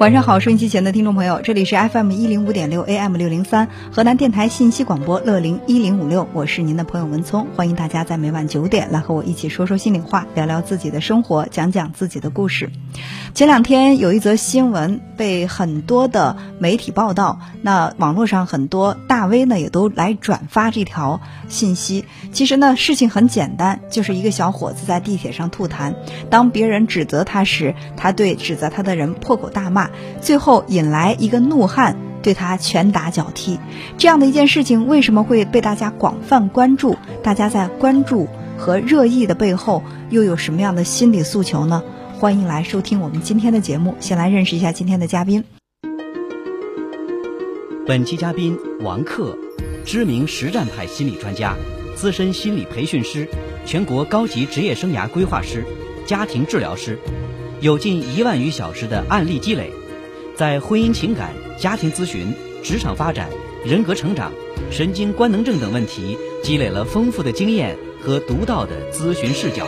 晚上好，收音机前的听众朋友，这里是 FM 一零五点六 AM 六零三河南电台信息广播乐灵一零五六，我是您的朋友文聪，欢迎大家在每晚九点来和我一起说说心里话，聊聊自己的生活，讲讲自己的故事。前两天有一则新闻被很多的媒体报道，那网络上很多大 V 呢也都来转发这条信息。其实呢，事情很简单，就是一个小伙子在地铁上吐痰，当别人指责他时，他对指责他的人破口大骂。最后引来一个怒汉对他拳打脚踢，这样的一件事情为什么会被大家广泛关注？大家在关注和热议的背后又有什么样的心理诉求呢？欢迎来收听我们今天的节目。先来认识一下今天的嘉宾。本期嘉宾王克，知名实战派心理专家，资深心理培训师，全国高级职业生涯规划师，家庭治疗师。有近一万余小时的案例积累，在婚姻情感、家庭咨询、职场发展、人格成长、神经官能症等问题积累了丰富的经验和独到的咨询视角。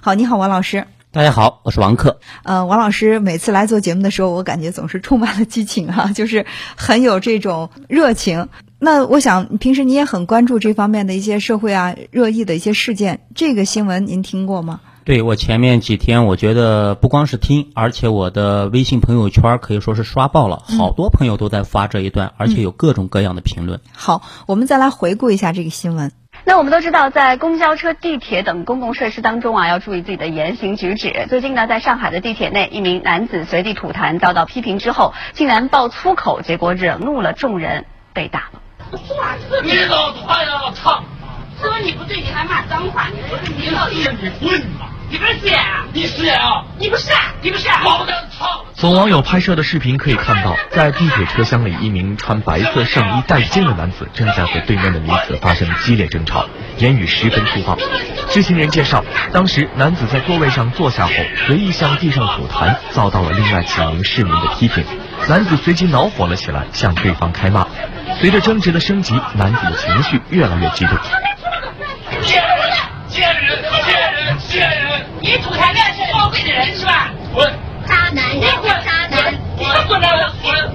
好，你好，王老师。大家好，我是王克。呃，王老师每次来做节目的时候，我感觉总是充满了激情哈，就是很有这种热情。那我想，平时你也很关注这方面的一些社会啊热议的一些事件，这个新闻您听过吗？对我前面几天，我觉得不光是听，而且我的微信朋友圈可以说是刷爆了，好多朋友都在发这一段，而且有各种各样的评论。好，我们再来回顾一下这个新闻。那我们都知道，在公交车、地铁等公共设施当中啊，要注意自己的言行举止。最近呢，在上海的地铁内，一名男子随地吐痰遭到批评之后，竟然爆粗口，结果惹怒了众人，被打了。你老快了，操！说你不对，你还骂脏话，你这你老弟你混嘛？你不是演啊？你是演啊？你不是？你不是？老子操！从网友拍摄的视频可以看到，在地铁车厢里，一名穿白色上衣带肩的男子正在和对面的女子发生激烈争吵，言语十分粗暴。知情人介绍，当时男子在座位上坐下后，随意向地上吐痰，遭到了另外几名市民的批评。男子随即恼火了起来，向对方开骂。随着争执的升级，男子的情绪越来越激动。贱人，贱人，贱人，贱人！你吐痰的是高贵的人是吧？滚！渣男，你滚！渣男！我滚！滚！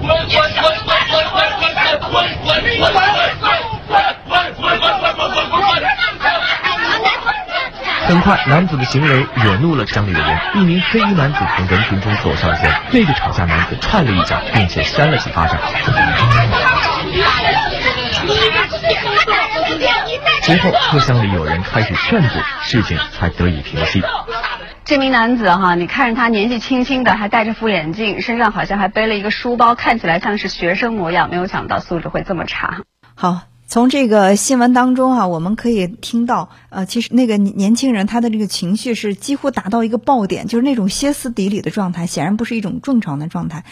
滚！滚！滚！滚！滚！滚！滚！滚！滚！滚！滚！很快，男子的行为惹怒了乡里的人。一名黑衣男子从人群中走上前，对着吵架男子踹了一脚，并且扇了几巴掌。随后，车厢里有人开始劝阻，事情才得以平息。这名男子哈，你看着他年纪轻轻的，还戴着副眼镜，身上好像还背了一个书包，看起来像是学生模样。没有想到素质会这么差。好。从这个新闻当中啊，我们可以听到，呃，其实那个年轻人他的这个情绪是几乎达到一个爆点，就是那种歇斯底里的状态，显然不是一种正常的状态。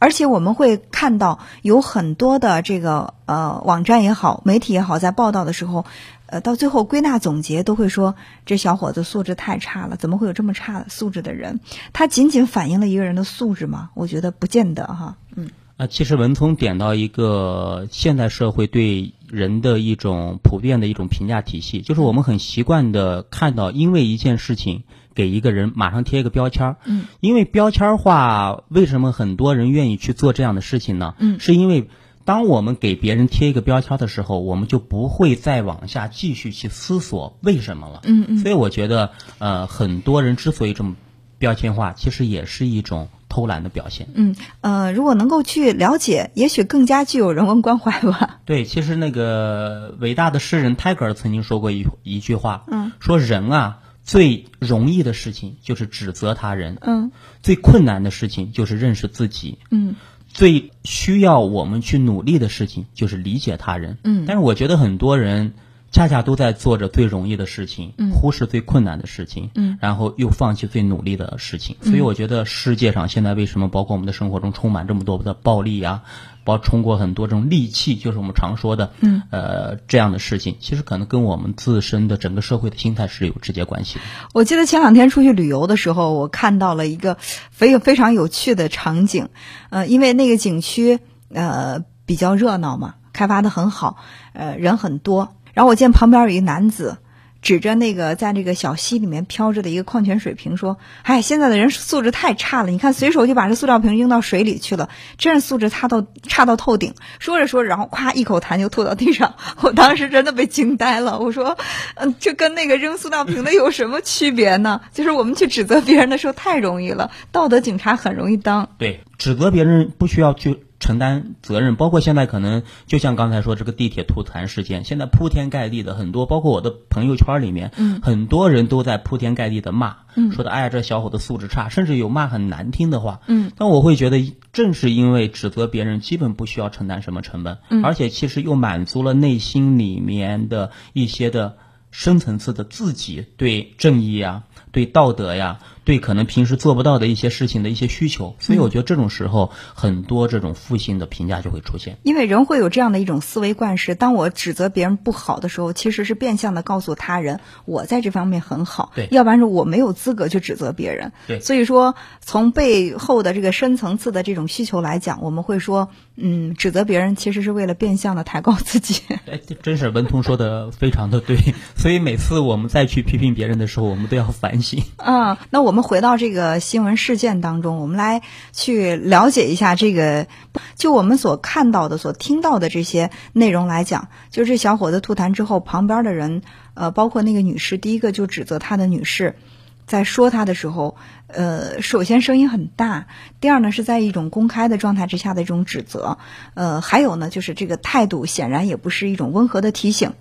而且我们会看到有很多的这个呃网站也好，媒体也好，在报道的时候，呃，到最后归纳总结都会说，这小伙子素质太差了，怎么会有这么差素质的人？他仅仅反映了一个人的素质吗？我觉得不见得哈，嗯。啊，其实文聪点到一个现代社会对人的一种普遍的一种评价体系，就是我们很习惯的看到，因为一件事情给一个人马上贴一个标签儿。嗯。因为标签化，为什么很多人愿意去做这样的事情呢？嗯。是因为当我们给别人贴一个标签的时候，我们就不会再往下继续去思索为什么了。嗯嗯。所以我觉得，呃，很多人之所以这么标签化，其实也是一种。偷懒的表现。嗯呃，如果能够去了解，也许更加具有人文关怀吧。对，其实那个伟大的诗人泰戈尔曾经说过一一句话，嗯，说人啊最容易的事情就是指责他人，嗯，最困难的事情就是认识自己，嗯，最需要我们去努力的事情就是理解他人，嗯。但是我觉得很多人。恰恰都在做着最容易的事情，忽视最困难的事情，嗯，然后又放弃最努力的事情。所以我觉得世界上现在为什么包括我们的生活中充满这么多的暴力啊，包通过很多这种戾气，就是我们常说的，嗯，呃，这样的事情，其实可能跟我们自身的整个社会的心态是有直接关系的。我记得前两天出去旅游的时候，我看到了一个非非常有趣的场景，呃，因为那个景区呃比较热闹嘛，开发的很好，呃，人很多。然后我见旁边有一男子，指着那个在这个小溪里面飘着的一个矿泉水瓶说：“哎，现在的人素质太差了，你看随手就把这塑料瓶扔到水里去了，真是素质差到差到透顶。”说着说着，然后咵一口痰就吐到地上，我当时真的被惊呆了。我说：“嗯，这跟那个扔塑料瓶的有什么区别呢？就是我们去指责别人的时候太容易了，道德警察很容易当。对，指责别人不需要去。承担责任，包括现在可能就像刚才说这个地铁吐痰事件，现在铺天盖地的很多，包括我的朋友圈里面，嗯，很多人都在铺天盖地的骂，嗯，说的哎呀这小伙子素质差，甚至有骂很难听的话，嗯，但我会觉得正是因为指责别人基本不需要承担什么成本，嗯，而且其实又满足了内心里面的一些的深层次的自己对正义呀、对道德呀。对可能平时做不到的一些事情的一些需求，所以我觉得这种时候很多这种负性的评价就会出现。因为人会有这样的一种思维惯式，当我指责别人不好的时候，其实是变相的告诉他人我在这方面很好。对，要不然是我没有资格去指责别人。对，所以说从背后的这个深层次的这种需求来讲，我们会说，嗯，指责别人其实是为了变相的抬高自己。哎，真是文通说的非常的对。所以每次我们再去批评别人的时候，我们都要反省。啊，那我。我们回到这个新闻事件当中，我们来去了解一下这个，就我们所看到的、所听到的这些内容来讲，就这小伙子吐痰之后，旁边的人，呃，包括那个女士，第一个就指责他的女士，在说他的时候，呃，首先声音很大，第二呢是在一种公开的状态之下的一种指责，呃，还有呢就是这个态度显然也不是一种温和的提醒。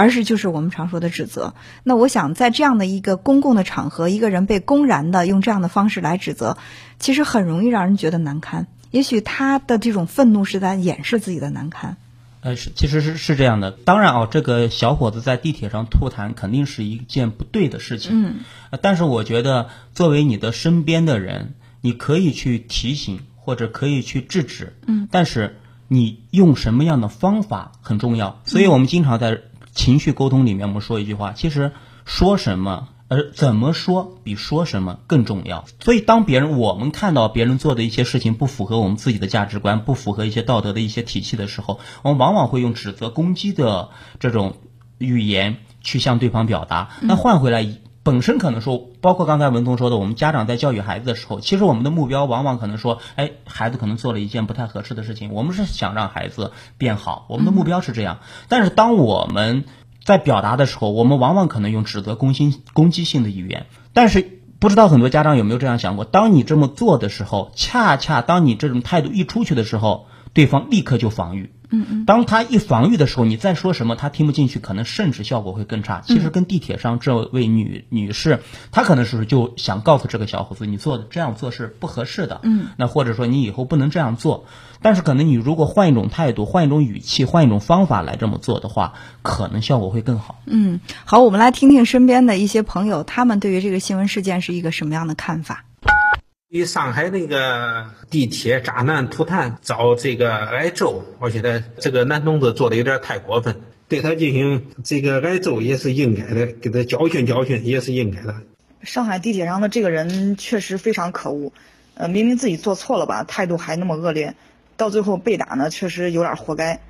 而是就是我们常说的指责。那我想在这样的一个公共的场合，一个人被公然的用这样的方式来指责，其实很容易让人觉得难堪。也许他的这种愤怒是在掩饰自己的难堪。呃，是，其实是是这样的。当然哦，这个小伙子在地铁上吐痰肯定是一件不对的事情。嗯。但是我觉得，作为你的身边的人，你可以去提醒或者可以去制止。嗯。但是你用什么样的方法很重要。所以我们经常在。情绪沟通里面，我们说一句话，其实说什么，而怎么说比说什么更重要。所以，当别人我们看到别人做的一些事情不符合我们自己的价值观，不符合一些道德的一些体系的时候，我们往往会用指责、攻击的这种语言去向对方表达。那换回来，本身可能说，包括刚才文聪说的，我们家长在教育孩子的时候，其实我们的目标往往可能说，哎，孩子可能做了一件不太合适的事情，我们是想让孩子变好，我们的目标是这样。但是当我们在表达的时候，我们往往可能用指责、攻心、攻击性的语言。但是不知道很多家长有没有这样想过：当你这么做的时候，恰恰当你这种态度一出去的时候，对方立刻就防御。嗯嗯，当他一防御的时候，你再说什么他听不进去，可能甚至效果会更差。其实跟地铁上这位女女士，她可能是就想告诉这个小伙子，你做的这样做是不合适的。嗯，那或者说你以后不能这样做。但是可能你如果换一种态度、换一种语气、换一种方法来这么做的话，可能效果会更好。嗯，好，我们来听听身边的一些朋友，他们对于这个新闻事件是一个什么样的看法。与上海那个地铁渣男吐痰遭这个挨揍，我觉得这个男同志做的有点太过分，对他进行这个挨揍也是应该的，给他教训教训也是应该的。上海地铁上的这个人确实非常可恶，呃，明明自己做错了吧，态度还那么恶劣，到最后被打呢，确实有点活该。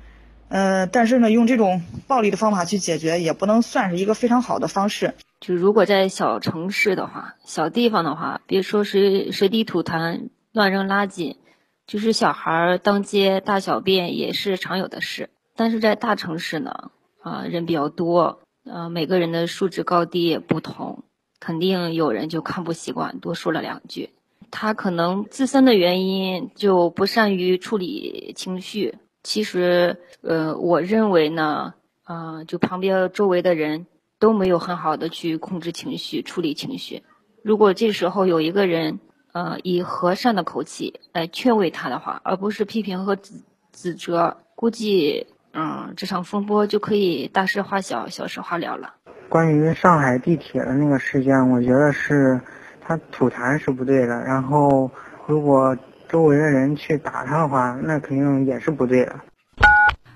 呃，但是呢，用这种暴力的方法去解决，也不能算是一个非常好的方式。就如果在小城市的话，小地方的话，别说是随地吐痰、乱扔垃圾，就是小孩儿当街大小便也是常有的事。但是在大城市呢，啊，人比较多，呃，每个人的素质高低也不同，肯定有人就看不习惯，多说了两句。他可能自身的原因就不善于处理情绪。其实，呃，我认为呢，啊，就旁边周围的人。都没有很好的去控制情绪、处理情绪。如果这时候有一个人，呃，以和善的口气来劝慰他的话，而不是批评和指指责，估计，嗯，这场风波就可以大事化小，小事化了了。关于上海地铁的那个事件，我觉得是他吐痰是不对的。然后，如果周围的人去打他的话，那肯定也是不对的。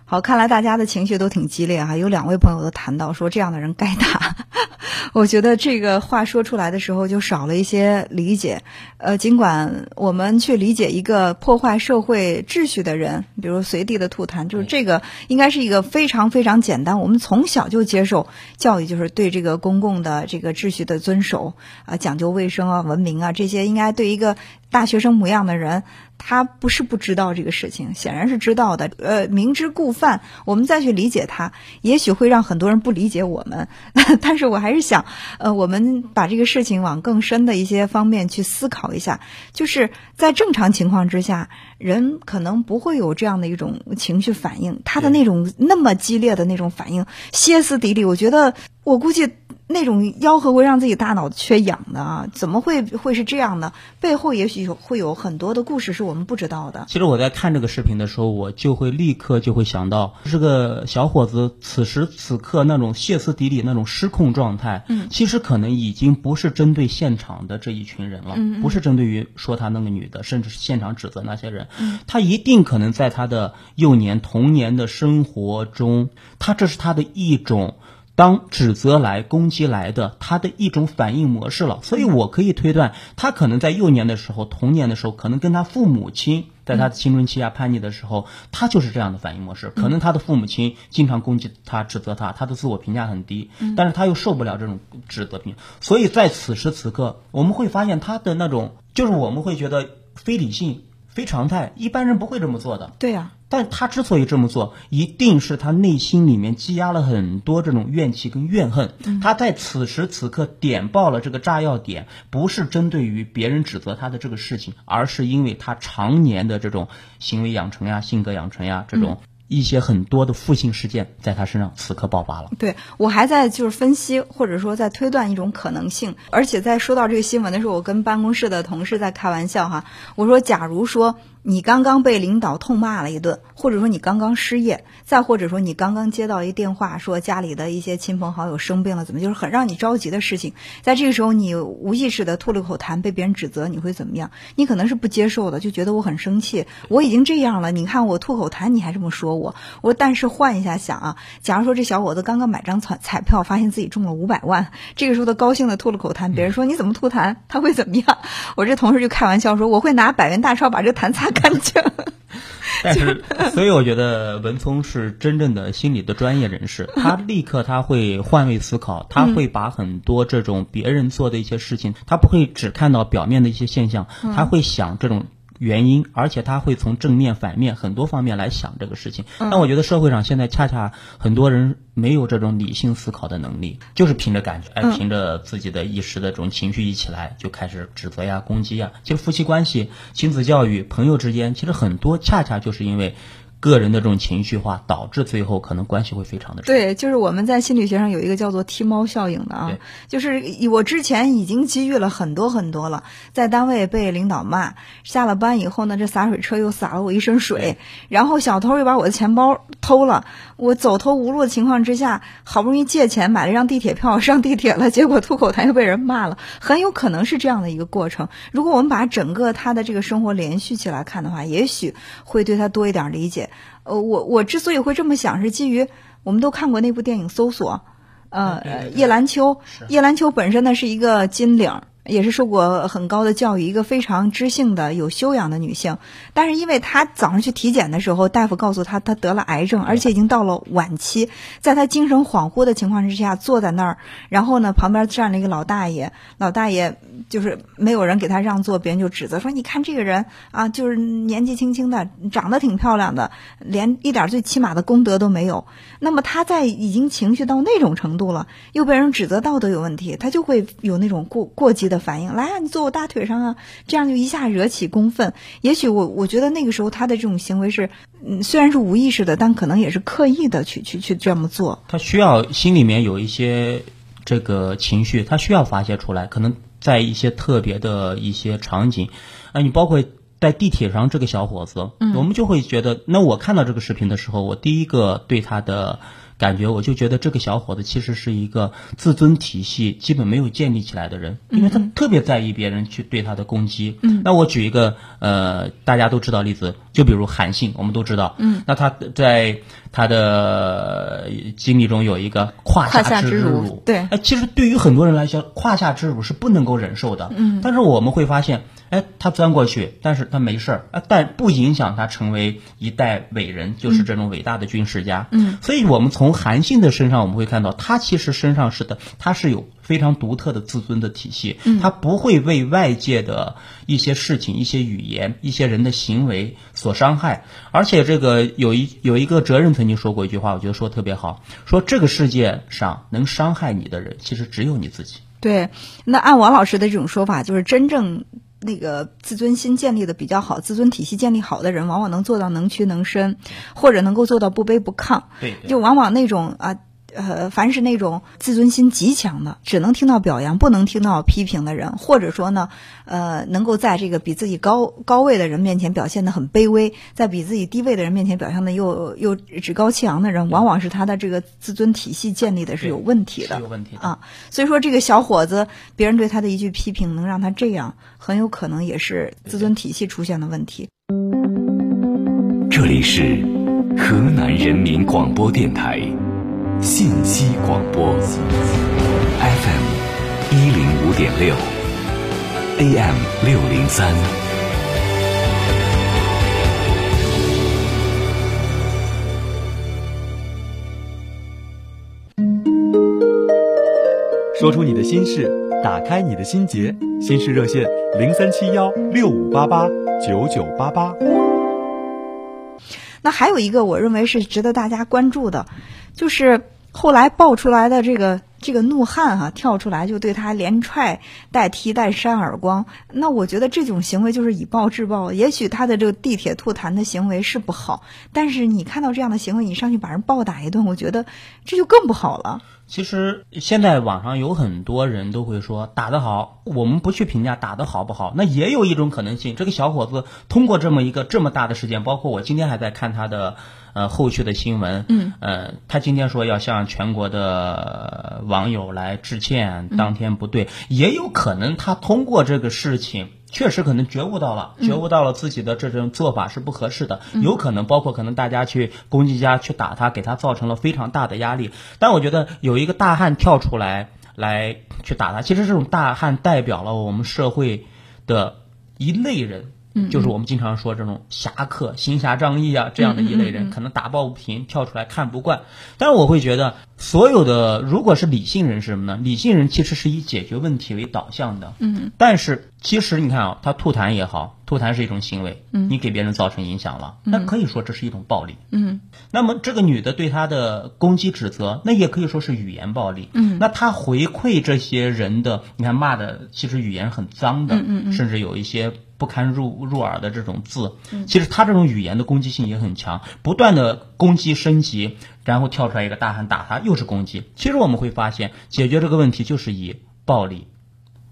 好，看来大家的情绪都挺激烈哈。有两位朋友都谈到说，这样的人该打。我觉得这个话说出来的时候就少了一些理解。呃，尽管我们去理解一个破坏社会秩序的人，比如随地的吐痰，就是这个应该是一个非常非常简单。我们从小就接受教育，就是对这个公共的这个秩序的遵守啊，讲究卫生啊、文明啊，这些应该对一个大学生模样的人。他不是不知道这个事情，显然是知道的。呃，明知故犯，我们再去理解他，也许会让很多人不理解我们。但是我还是想，呃，我们把这个事情往更深的一些方面去思考一下。就是在正常情况之下，人可能不会有这样的一种情绪反应，他的那种那么激烈的那种反应，歇斯底里。我觉得，我估计。那种吆喝会让自己大脑缺氧的啊！怎么会会是这样呢？背后也许会有很多的故事是我们不知道的。其实我在看这个视频的时候，我就会立刻就会想到，这个小伙子此时此刻那种歇斯底里、那种失控状态，嗯，其实可能已经不是针对现场的这一群人了，嗯，不是针对于说他那个女的，甚至是现场指责那些人，嗯，他一定可能在他的幼年童年的生活中，他这是他的一种。当指责来、攻击来的，他的一种反应模式了。所以我可以推断，他可能在幼年的时候、童年的时候，可能跟他父母亲在他的青春期啊叛逆的时候，他就是这样的反应模式。可能他的父母亲经常攻击他、指责他，他的自我评价很低，但是他又受不了这种指责评。所以在此时此刻，我们会发现他的那种，就是我们会觉得非理性、非常态，一般人不会这么做的。对呀。但他之所以这么做，一定是他内心里面积压了很多这种怨气跟怨恨。他在此时此刻点爆了这个炸药点，不是针对于别人指责他的这个事情，而是因为他常年的这种行为养成呀、性格养成呀这种。一些很多的负性事件在他身上此刻爆发了。对我还在就是分析或者说在推断一种可能性，而且在说到这个新闻的时候，我跟办公室的同事在开玩笑哈，我说假如说你刚刚被领导痛骂了一顿，或者说你刚刚失业，再或者说你刚刚接到一电话说家里的一些亲朋好友生病了，怎么就是很让你着急的事情，在这个时候你无意识的吐了口痰，被别人指责，你会怎么样？你可能是不接受的，就觉得我很生气，我已经这样了，你看我吐口痰，你还这么说。我我但是换一下想啊，假如说这小伙子刚刚买张彩彩票，发现自己中了五百万，这个时候他高兴的吐了口痰，别人说你怎么吐痰？他会怎么样？我这同事就开玩笑说，我会拿百元大钞把这痰擦干净。但是，所以我觉得文聪是真正的心理的专业人士，他立刻他会换位思考，他会把很多这种别人做的一些事情，他不会只看到表面的一些现象，他会想这种。原因，而且他会从正面、反面很多方面来想这个事情。但我觉得社会上现在恰恰很多人没有这种理性思考的能力，就是凭着感觉，哎，凭着自己的一时的这种情绪一起来就开始指责呀、攻击呀。其实夫妻关系、亲子教育、朋友之间，其实很多恰恰就是因为。个人的这种情绪化，导致最后可能关系会非常的对，就是我们在心理学上有一个叫做踢猫效应的啊，就是我之前已经机遇了很多很多了，在单位被领导骂，下了班以后呢，这洒水车又洒了我一身水，然后小偷又把我的钱包偷了，我走投无路的情况之下，好不容易借钱买了一张地铁票上地铁了，结果吐口痰又被人骂了，很有可能是这样的一个过程。如果我们把整个他的这个生活连续起来看的话，也许会对他多一点理解。呃，我我之所以会这么想，是基于我们都看过那部电影《搜索》，呃，叶兰秋，叶兰秋本身呢是一个金领。也是受过很高的教育，一个非常知性的、有修养的女性。但是，因为她早上去体检的时候，大夫告诉她她得了癌症，而且已经到了晚期。在她精神恍惚的情况之下，坐在那儿，然后呢，旁边站了一个老大爷，老大爷就是没有人给他让座，别人就指责说：“你看这个人啊，就是年纪轻轻的，长得挺漂亮的，连一点最起码的功德都没有。”那么她在已经情绪到那种程度了，又被人指责道德有问题，她就会有那种过过激的。反应来啊！你坐我大腿上啊！这样就一下惹起公愤。也许我我觉得那个时候他的这种行为是，嗯，虽然是无意识的，但可能也是刻意的去去去这么做。他需要心里面有一些这个情绪，他需要发泄出来。可能在一些特别的一些场景，啊，你包括在地铁上这个小伙子，嗯我们就会觉得，那我看到这个视频的时候，我第一个对他的感觉，我就觉得这个小伙子其实是一个自尊体系基本没有建立起来的人，因为他特别在意别人去对他的攻击。嗯那我举一个呃大家都知道例子，就比如韩信，我们都知道。嗯那他在他的经历中有一个胯胯下之之辱对哎，其实对于很多人来说，胯下之辱是不能够忍受的。嗯但是我们会发现，哎，他钻过去，但是他没事儿，哎，但不影响他成为一代伟人，就是这种伟大的军事家。嗯所以我们从韩信的身上，我们会看到，他其实身上是的，他是有非常独特的自尊的体系，嗯他不会为外界的一些事情、一些语言、一些人的行为所伤害。而且这个有一有一个哲人曾经说过一句话，我觉得说的特别好，说这个世界上能伤害你的人，其实只有你自己。对，那按王老师的这种说法，就是真正那个自尊心建立的比较好、自尊体系建立好的人，往往能做到能屈能伸，或者能够做到不卑不亢。对对就往往那种啊。呃，凡是那种自尊心极强的，只能听到表扬，不能听到批评的人，或者说呢，呃，能够在这个比自己高高位的人面前表现得很卑微，在比自己低位的人面前表现的又又趾高气扬的人，往往是他的这个自尊体系建立的是有问题的是有问题的啊。所以说，这个小伙子，别人对他的一句批评，能让他这样，很有可能也是自尊体系出现了问题。这里是河南人民广播电台信息广播，FM 一零五点六，AM 六零三。说出你的心事，打开你的心结，心事热线零三七幺六五八八九九八八。那还有一个，我认为是值得大家关注的，就是后来爆出来的这个这个怒汉哈、跳出来就对他连踹带踢带扇耳光。那我觉得这种行为就是以暴制暴。也许他的这个地铁吐痰的行为是不好，但是你看到这样的行为，你上去把人暴打一顿，我觉得这就更不好了。其实现在网上有很多人都会说打得好，我们不去评价打得好不好，那也有一种可能性，这个小伙子通过这么一个这么大的事件，包括我今天还在看他的呃后续的新闻，嗯，呃，他今天说要向全国的网友来致歉，当天不对，也有可能他通过这个事情。确实可能觉悟到了，觉悟到了自己的这种做法是不合适的，有可能包括可能大家去攻击他、去打他，给他造成了非常大的压力。但我觉得有一个大汉跳出来来去打他，其实这种大汉代表了我们社会的一类人。嗯就是我们经常说这种侠客、行侠仗义啊，这样的一类人，可能打抱不平，跳出来看不惯。但是我会觉得，所有的如果是理性人是什么呢？理性人其实是以解决问题为导向的。嗯但是其实你看啊，他吐痰也好，吐痰是一种行为，嗯你给别人造成影响了，嗯那可以说这是一种暴力。嗯那么这个女的对他的攻击指责，那也可以说是语言暴力。嗯那他回馈这些人的，你看骂的其实语言很脏的，嗯嗯嗯甚至有一些不堪入入耳的这种字。嗯其实他这种语言的攻击性也很强，不断的攻击升级，然后跳出来一个大汉打他，又是攻击。其实我们会发现，解决这个问题就是以暴力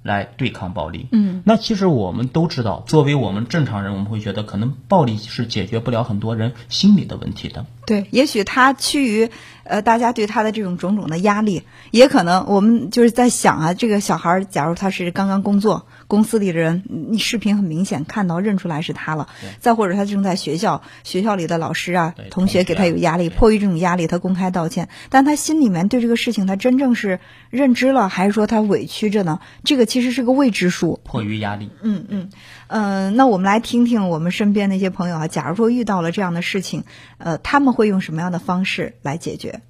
来对抗暴力。嗯那其实我们都知道，作为我们正常人，我们会觉得可能暴力是解决不了很多人心理的问题的。对，也许他趋于呃大家对他的这种种种的压力，也可能我们就是在想啊，这个小孩儿假如他是刚刚工作，公司里的人，你视频很明显看到认出来是他了，再或者他正在学校，学校里的老师啊、同学给他有压力，迫于这种压力，他公开道歉，但他心里面对这个事情他真正是认知了，还是说他委屈着呢？这个其实是个未知数。迫于压力，嗯嗯，呃，那我们来听听我们身边那些朋友啊，假如说遇到了这样的事情，呃，他们会用什么样的方式来解决？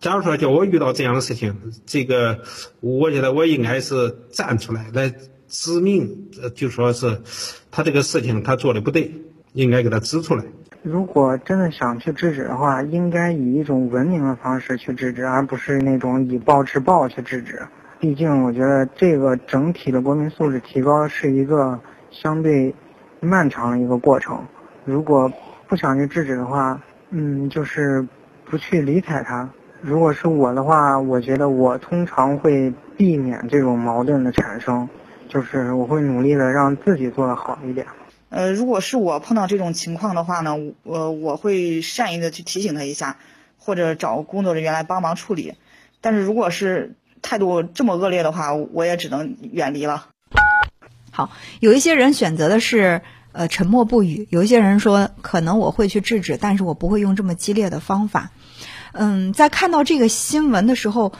假如说叫我遇到这样的事情，这个我觉得我应该是站出来来指明，呃就说是他这个事情他做的不对，应该给他指出来。如果真的想去制止的话，应该以一种文明的方式去制止，而不是那种以暴制暴去制止。毕竟，我觉得这个整体的国民素质提高是一个相对漫长的一个过程。如果不想去制止的话，嗯，就是不去理睬他。如果是我的话，我觉得我通常会避免这种矛盾的产生，就是我会努力的让自己做的好一点。呃，如果是我碰到这种情况的话呢，我我会善意的去提醒他一下，或者找工作人员来帮忙处理。但是如果是态度这么恶劣的话，我也只能远离了。有一些人选择的是呃沉默不语，有一些人说可能我会去制止，但是我不会用这么激烈的方法。嗯，在看到这个新闻的时候，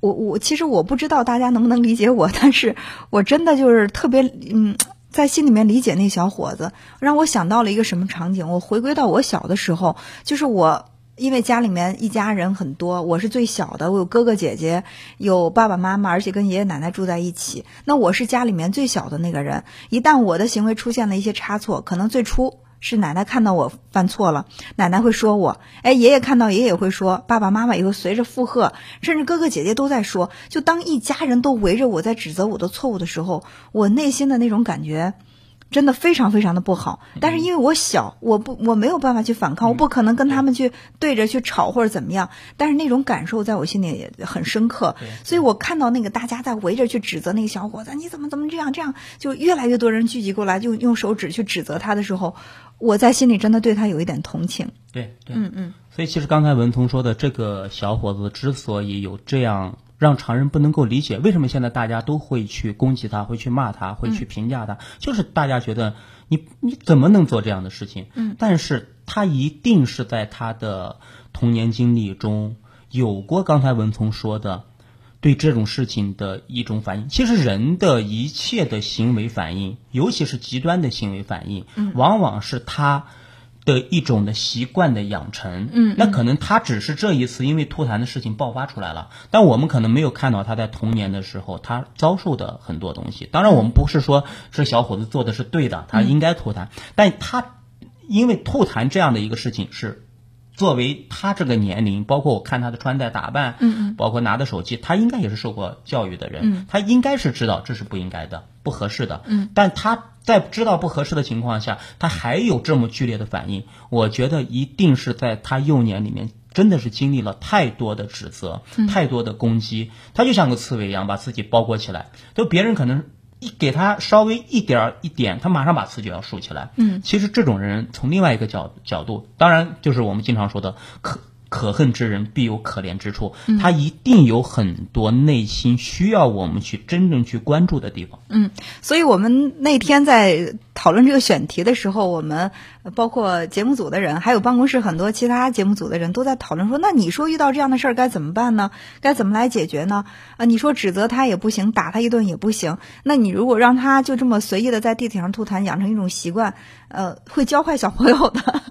我我其实我不知道大家能不能理解我，但是我真的就是特别嗯，在心里面理解那小伙子，让我想到了一个什么场景？我回归到我小的时候，就是我。因为家里面一家人很多，我是最小的，我有哥哥姐姐，有爸爸妈妈，而且跟爷爷奶奶住在一起。那我是家里面最小的那个人，一旦我的行为出现了一些差错，可能最初是奶奶看到我犯错了，奶奶会说我，哎，爷爷看到爷爷会说，爸爸妈妈也会随着附和，甚至哥哥姐姐都在说。就当一家人都围着我在指责我的错误的时候，我内心的那种感觉。真的非常非常的不好，但是因为我小，我不我没有办法去反抗，我不可能跟他们去对着去吵或者怎么样。但是那种感受在我心里也很深刻，所以我看到那个大家在围着去指责那个小伙子，你怎么怎么这样这样，就越来越多人聚集过来，就用手指去指责他的时候，我在心里真的对他有一点同情。对对，嗯嗯。所以其实刚才文聪说的这个小伙子之所以有这样。让常人不能够理解，为什么现在大家都会去攻击他，会去骂他，会去评价他，就是大家觉得你你怎么能做这样的事情？嗯，但是他一定是在他的童年经历中有过刚才文聪说的对这种事情的一种反应。其实人的一切的行为反应，尤其是极端的行为反应，往往是他。的一种的习惯的养成，嗯，那可能他只是这一次因为吐痰的事情爆发出来了，但我们可能没有看到他在童年的时候他遭受的很多东西。当然，我们不是说这小伙子做的是对的，他应该吐痰，但他因为吐痰这样的一个事情是。作为他这个年龄，包括我看他的穿戴打扮，嗯嗯，包括拿的手机，他应该也是受过教育的人，嗯，他应该是知道这是不应该的、不合适的，嗯，但他在知道不合适的情况下，他还有这么剧烈的反应，我觉得一定是在他幼年里面真的是经历了太多的指责，太多的攻击，他就像个刺猬一样把自己包裹起来，就别人可能。一给他稍微一点儿一点，他马上把词就要竖起来。嗯，其实这种人从另外一个角角度，当然就是我们经常说的可。可恨之人必有可怜之处，他一定有很多内心需要我们去真正去关注的地方。嗯，所以我们那天在讨论这个选题的时候，我们包括节目组的人，还有办公室很多其他节目组的人都在讨论说：那你说遇到这样的事儿该怎么办呢？该怎么来解决呢？啊，你说指责他也不行，打他一顿也不行。那你如果让他就这么随意的在地铁上吐痰，养成一种习惯，呃，会教坏小朋友的。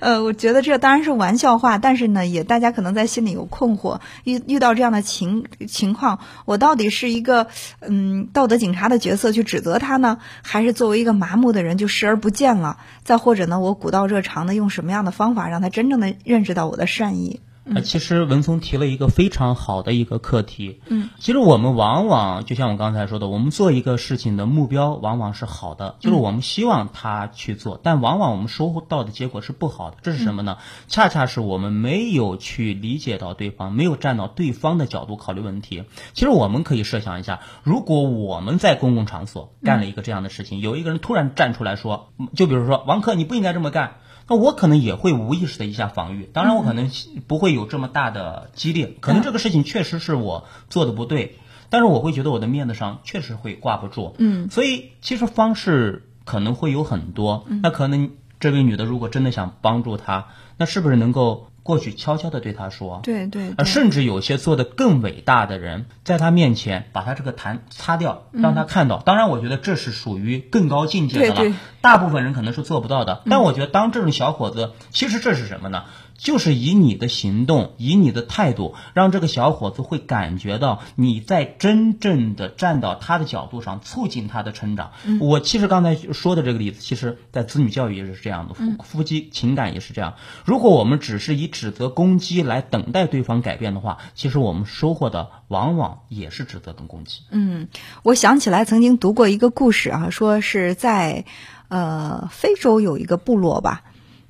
呃，我觉得这当然是玩笑话，但是呢，也大家可能在心里有困惑。遇遇到这样的情情况，我到底是一个嗯道德警察的角色去指责他呢，还是作为一个麻木的人就视而不见了？再或者呢，我古道热肠的用什么样的方法让他真正的认识到我的善意？呃，其实文聪提了一个非常好的一个课题。嗯，其实我们往往就像我刚才说的，我们做一个事情的目标往往是好的，就是我们希望他去做，但往往我们收获到的结果是不好的。这是什么呢？恰恰是我们没有去理解到对方，没有站到对方的角度考虑问题。其实我们可以设想一下，如果我们在公共场所干了一个这样的事情，有一个人突然站出来说，就比如说王克，你不应该这么干。那我可能也会无意识的一下防御，当然我可能不会有这么大的激烈，可能这个事情确实是我做的不对，但是我会觉得我的面子上确实会挂不住，嗯，所以其实方式可能会有很多，那可能这位女的如果真的想帮助他，那是不是能够？过去悄悄地对他说，对对，甚至有些做的更伟大的人，在他面前把他这个痰擦掉，让他看到。当然，我觉得这是属于更高境界的了，大部分人可能是做不到的。但我觉得，当这种小伙子，其实这是什么呢？就是以你的行动，以你的态度，让这个小伙子会感觉到你在真正的站到他的角度上，促进他的成长。我其实刚才说的这个例子，其实在子女教育也是这样的，夫夫妻情感也是这样。如果我们只是以指责、攻击来等待对方改变的话，其实我们收获的往往也是指责跟攻击。嗯，我想起来曾经读过一个故事啊，说是在呃非洲有一个部落吧。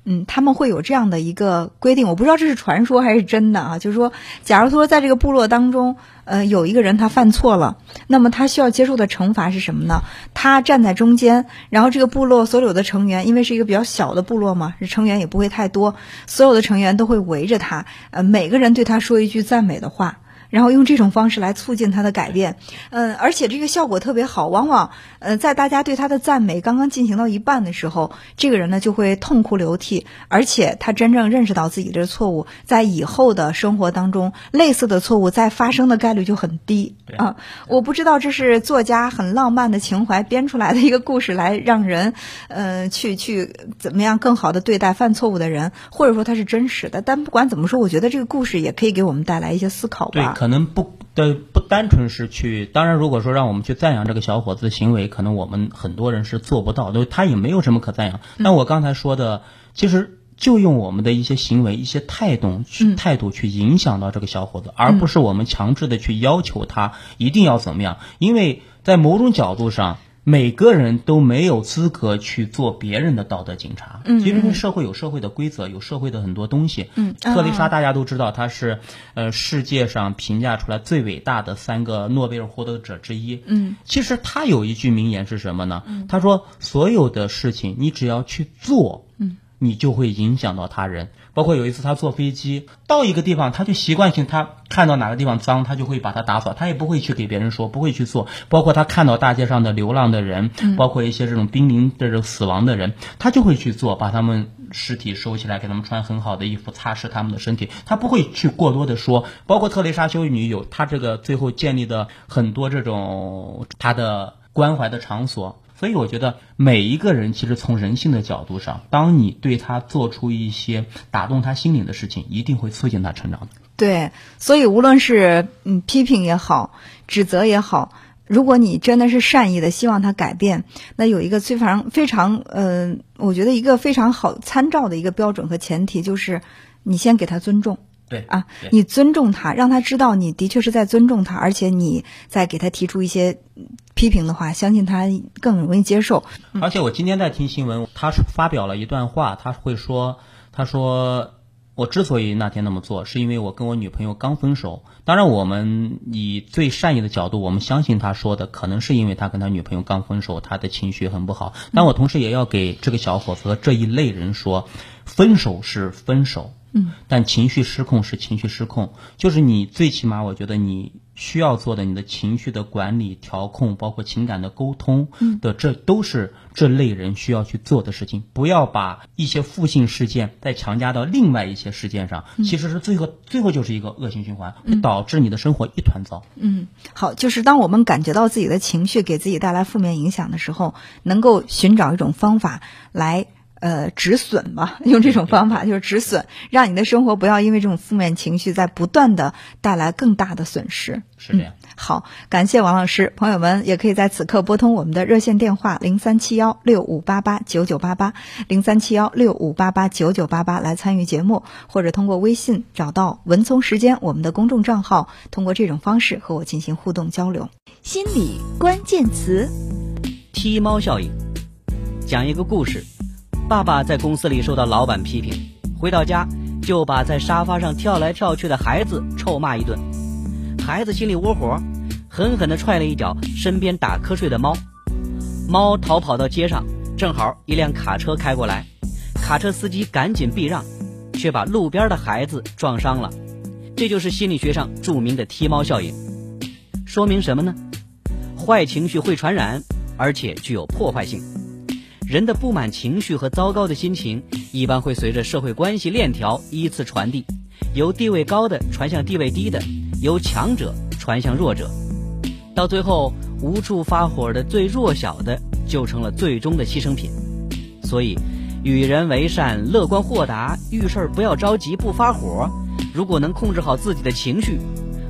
嗯，他们会有这样的一个规定，我不知道这是传说还是真的啊。就是说，假如说在这个部落当中，呃，有一个人他犯错了，那么他需要接受的惩罚是什么呢？他站在中间，然后这个部落所有的成员，因为是一个比较小的部落嘛，成员也不会太多，所有的成员都会围着他，呃，每个人对他说一句赞美的话。然后用这种方式来促进他的改变，嗯，而且这个效果特别好。往往，呃，在大家对他的赞美刚刚进行到一半的时候，这个人呢就会痛哭流涕，而且他真正认识到自己的错误，在以后的生活当中，类似的错误再发生的概率就很低啊。我不知道这是作家很浪漫的情怀编出来的一个故事，来让人，呃，去去怎么样更好的对待犯错误的人，或者说他是真实的。但不管怎么说，我觉得这个故事也可以给我们带来一些思考吧。可能不的不单纯是去，当然如果说让我们去赞扬这个小伙子的行为，可能我们很多人是做不到的，他也没有什么可赞扬。但我刚才说的，其实就用我们的一些行为、一些态度去态度去影响到这个小伙子，而不是我们强制的去要求他一定要怎么样，因为在某种角度上。每个人都没有资格去做别人的道德警察。嗯，其实社会有社会的规则，有社会的很多东西。嗯，特丽莎大家都知道，她是呃世界上评价出来最伟大的三个诺贝尔获得者之一。嗯，其实她有一句名言是什么呢？她说：“所有的事情你只要去做，嗯，你就会影响到他人。”包括有一次他坐飞机到一个地方，他就习惯性他看到哪个地方脏，他就会把它打扫，他也不会去给别人说，不会去做。包括他看到大街上的流浪的人，包括一些这种濒临这种死亡的人，他就会去做，把他们尸体收起来，给他们穿很好的衣服，擦拭他们的身体，他不会去过多的说。包括特蕾莎修女有他这个最后建立的很多这种他的关怀的场所。所以我觉得每一个人其实从人性的角度上，当你对他做出一些打动他心灵的事情，一定会促进他成长的。对，所以无论是嗯批评也好，指责也好，如果你真的是善意的，希望他改变，那有一个非常非常呃，我觉得一个非常好参照的一个标准和前提，就是你先给他尊重。对啊，你尊重他，让他知道你的确是在尊重他，而且你在给他提出一些批评的话，相信他更容易接受。而且我今天在听新闻，他发表了一段话，他会说：“他说我之所以那天那么做，是因为我跟我女朋友刚分手。当然，我们以最善意的角度，我们相信他说的，可能是因为他跟他女朋友刚分手，他的情绪很不好。但我同时也要给这个小伙子和这一类人说，分手是分手。”嗯，但情绪失控是情绪失控，就是你最起码，我觉得你需要做的，你的情绪的管理、调控，包括情感的沟通的，这都是这类人需要去做的事情。不要把一些负性事件再强加到另外一些事件上，其实是最后最后就是一个恶性循环，会导致你的生活一团糟。嗯，好，就是当我们感觉到自己的情绪给自己带来负面影响的时候，能够寻找一种方法来。呃，止损吧，用这种方法就是止损，让你的生活不要因为这种负面情绪在不断的带来更大的损失。是这样。好，感谢王老师，朋友们也可以在此刻拨通我们的热线电话零三七幺六五八八九九八八零三七幺六五八八九九八八来参与节目，或者通过微信找到文聪时间我们的公众账号，通过这种方式和我进行互动交流。心理关键词：踢猫效应。讲一个故事。爸爸在公司里受到老板批评，回到家就把在沙发上跳来跳去的孩子臭骂一顿。孩子心里窝火，狠狠地踹了一脚身边打瞌睡的猫。猫逃跑到街上，正好一辆卡车开过来，卡车司机赶紧避让，却把路边的孩子撞伤了。这就是心理学上著名的踢猫效应。说明什么呢？坏情绪会传染，而且具有破坏性。人的不满情绪和糟糕的心情，一般会随着社会关系链条依次传递，由地位高的传向地位低的，由强者传向弱者，到最后无处发火的最弱小的就成了最终的牺牲品。所以，与人为善，乐观豁达，遇事儿不要着急，不发火。如果能控制好自己的情绪，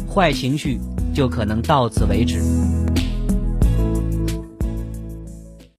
坏情绪就可能到此为止。